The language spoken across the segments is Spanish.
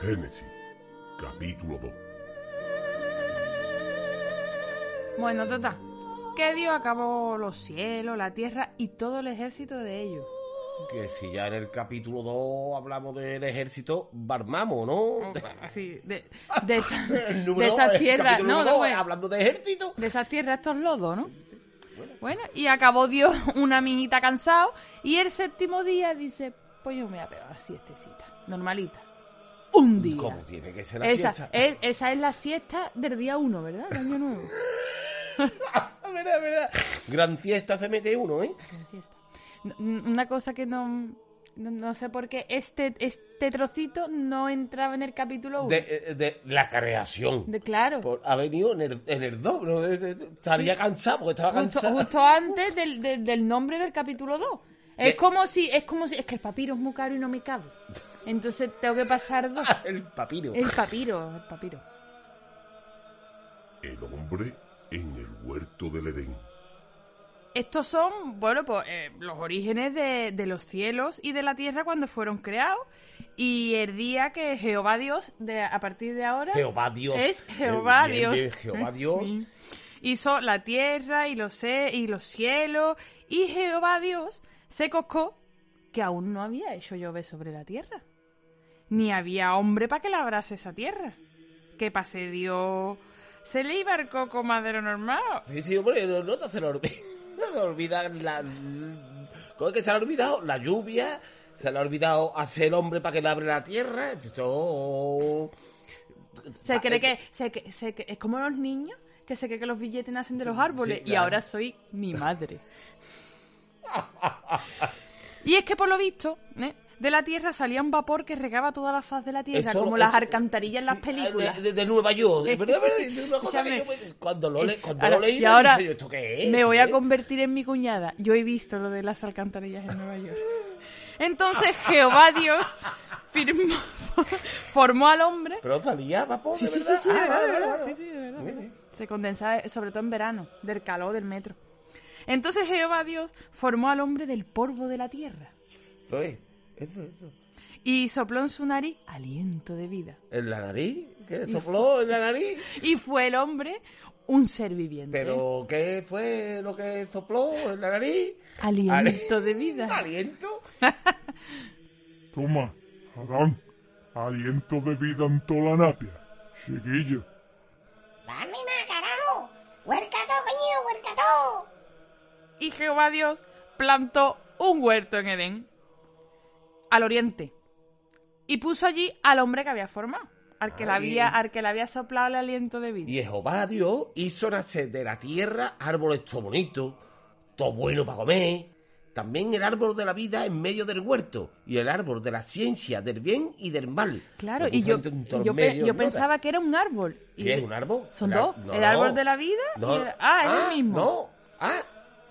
Génesis, capítulo 2. Bueno, tata, que Dios acabó los cielos, la tierra y todo el ejército de ellos. Que si ya en el capítulo 2 hablamos del ejército, Barmamo, ¿no? Sí, de, de, esa- El de número esas tierras, no, no, bueno, hablando de ejército. de esas tierras estos lodos, ¿no? Bueno, y acabó Dios una mijita cansado y el séptimo día dice, pues yo me voy a pegar siestecita, normalita. Un día. ¿Cómo tiene que ser la Esa siesta? es, esa es la siesta del día uno, ¿verdad? Del año nuevo. Verdad, verdad. Gran fiesta se mete uno, ¿eh? La siesta. Una cosa que no, no, no sé por qué este, este trocito no entraba en el capítulo 1. De, eh, de la creación. De, claro. Por- ha venido en el, en el 2, ¿no? Estaría cansado porque estaba Justo, cansado. justo antes del, del, del nombre del capítulo 2. Es como si, es como si, es que el papiro es muy caro y no me cabe. Entonces tengo que pasar dos. el papiro. El papiro, el papiro. El hombre en el huerto del Edén. Estos son, bueno, pues eh, los orígenes de, de los cielos y de la tierra cuando fueron creados. Y el día que Jehová Dios, de, a partir de ahora, Jehová Dios. es Jehová Bien, Dios. bien, Jehová Dios. Hizo la tierra y los, y los cielos. Y Jehová Dios se coscó que aún no había hecho llover sobre la tierra. Ni había hombre para que labrase esa tierra. Que pase Dios. Se le iba el coco más de lo normal. Sí, sí, hombre, no, no te se le olvida. No le olvida la. ¿Cómo es que se le ha olvidado? La lluvia. Se le ha olvidado hacer el hombre para que le abre la tierra. Esto. Se cree que, se, que- se que- es como los niños que se cree que los billetes nacen de los árboles sí, y ahora soy mi madre. y es que por lo visto, ¿eh? de la tierra salía un vapor que regaba toda la faz de la tierra, como las alcantarillas en las películas. De, de- de Nueva York, ¿verdad? ¿verdad? Es una cosa que escúchame. yo- cuando lo, le, cuando Ahora- lo leí, y ahora dije yo, ¿esto qué es? me ¿Esto voy a convertir en mi cuñada. Yo he visto lo de las alcantarillas en Nueva York. Entonces Jehová Dios firmó- formó al hombre Pero salía vapor, Sí, de sí, sí, verdad. sí, sí, sí, de verdad. Se condensa eh, sobre todo en verano, del calor del metro. Entonces Jehová Dios formó al hombre del polvo de la tierra es, eso, eso. y sopló en su nariz aliento de vida. ¿En la nariz? ¿Qué? ¿Sopló en la nariz? Y fue el hombre un ser viviente. ¿Pero qué fue lo que sopló en la nariz? Aliento de vida. ¿Aliento? Toma, Adán, aliento de vida en toda la napia. Chiquillo, ¡Dame más, carajo! ¡Huercato, coño! Y Jehová Dios plantó un huerto en Edén, al oriente, y puso allí al hombre que había formado, al que, le Ah, había, al que le había soplado el aliento de vida. Y Jehová Dios hizo nacer de la tierra árboles todo bonitos, todo bueno para comer. También el árbol de la vida en medio del huerto y el árbol de la ciencia, del bien y del mal. Claro, y yo, yo, pensaba que era un árbol. Y ¿Qué es un árbol? Son dos. no, el árbol de la vida No. y el... Ah, es el mismo. No, ah,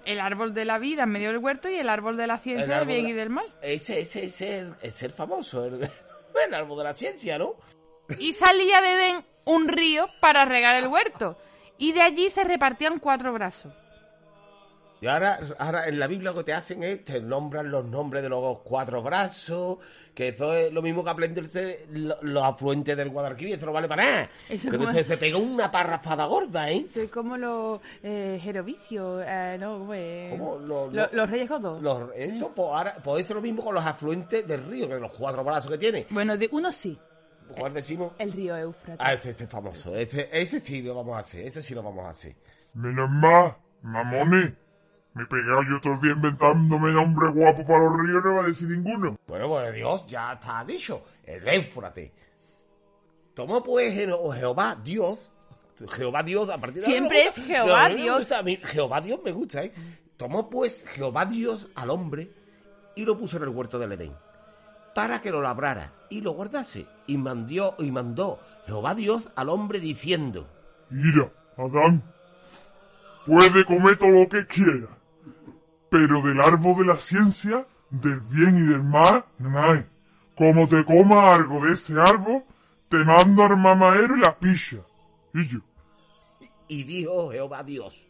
El árbol de la vida en medio del huerto y el árbol de la ciencia el del bien de y del mal. Ese, ese es el, es el famoso, el, el árbol de la ciencia, ¿no? Y salía de Edén un río para regar el huerto. Y de allí se repartían cuatro brazos. Y ahora, ahora en la Biblia lo que te hacen es, te nombran los nombres de los cuatro brazos, que eso es lo mismo que aprenderse lo- los afluentes del Guadalquivir, eso no vale para nada. Eso Que como- se, se pega una parrafada gorda, ¿eh? Soy como los eh, jerovicios, eh, no, ¿cómo es? ¿Cómo? Lo- Lo- lo- los reyes godos. Los- eso, pues, ahora, pues eso es lo mismo con los afluentes del río, que los cuatro brazos que tiene. Bueno, de uno sí, ¿Cuál decimos? el río Éufrates. Ah, ese, ese es famoso. Ese, ese sí lo vamos a hacer, ese sí lo vamos a hacer. menos más, mamones. Me he pegado yo todo el día inventándome nombres guapos para los ríos, no va a decir ninguno. Bueno, pues Dios ya está dicho, el Éufrates. Tomó pues Jehová Dios, Jehová Dios a partir de Siempre es. Jehová Dios. gusta, a mí Jehová Dios me gusta, ¿eh? Tomó pues Jehová Dios al hombre y lo puso en el huerto del Edén para que lo labrara y lo guardase. Y mandó, y mandó Jehová Dios al hombre diciendo, Mira, Adán, puede comer todo lo que quiera, pero del árbol de la ciencia, del bien y del mal, nada. Como te coma algo de ese árbol, te mando al mamadero y la pilla. Y yo, y dijo Jehová Dios,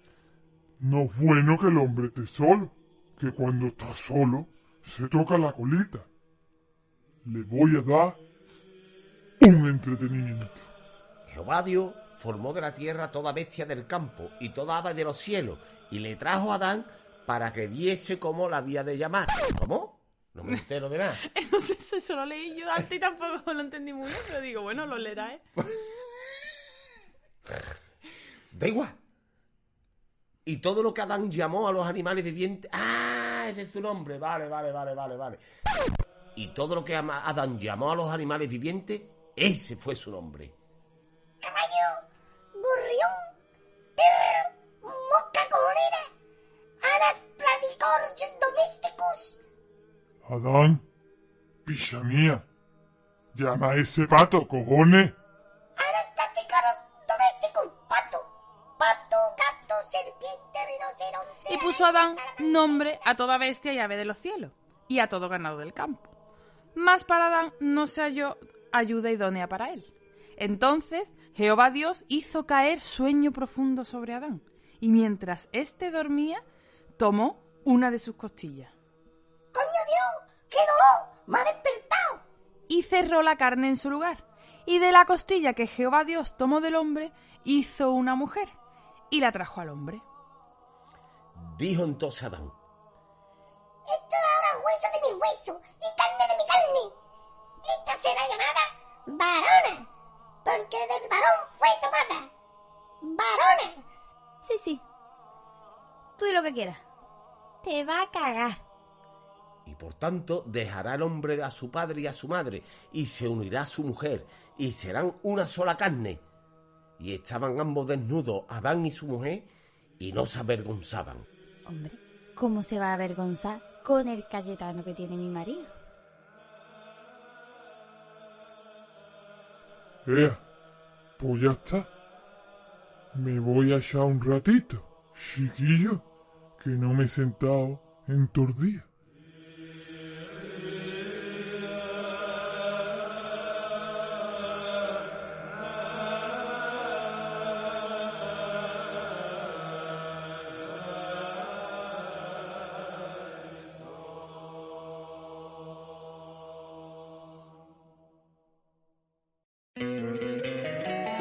no es bueno que el hombre esté solo, que cuando está solo, se toca la colita. Le voy a dar un entretenimiento. Jehová Dios formó de la tierra toda bestia del campo y toda ave de los cielos, y le trajo a Adán para que viese cómo la había de llamar. ¿Cómo? No me entero de nada. Entonces eso lo leí yo antes y tampoco lo entendí muy bien, pero digo, bueno, lo leerá, ¿eh? Da igual. Y todo lo que Adán llamó a los animales vivientes. ¡Ah! Ese es su nombre. Vale, vale, vale, vale, vale. Y todo lo que Adán llamó a los animales vivientes, ese fue su nombre. Caballo, gorrión, Adán, pilla mía, llama a ese pato, cojones. Anas platicors domésticos. Pato, pato, gato, serpiente, rinoceronte. Y puso Adán nombre a toda bestia y ave de los cielos, y a todo ganado del campo. Mas para Adán no se halló ayuda idónea para él. Entonces Jehová Dios hizo caer sueño profundo sobre Adán, y mientras éste dormía, tomó una de sus costillas, me ha despertado. y cerró la carne en su lugar. Y de la costilla que Jehová Dios tomó del hombre, hizo una mujer, y la trajo al hombre. Dijo entonces Adán. Esto es ahora hueso de mi hueso y carne de mi carne. Esta será llamada varona, porque del varón fue tomada. Varona. Sí, sí. Tú di lo que quieras. Te va a cagar. Y por tanto dejará el hombre a su padre y a su madre, y se unirá a su mujer, y serán una sola carne. Y estaban ambos desnudos, Adán y su mujer, y no se avergonzaban. Hombre, ¿cómo se va a avergonzar con el Cayetano que tiene mi marido? Ea, pues ya está. Me voy a echar un ratito, chiquillo, que no me he sentado en todo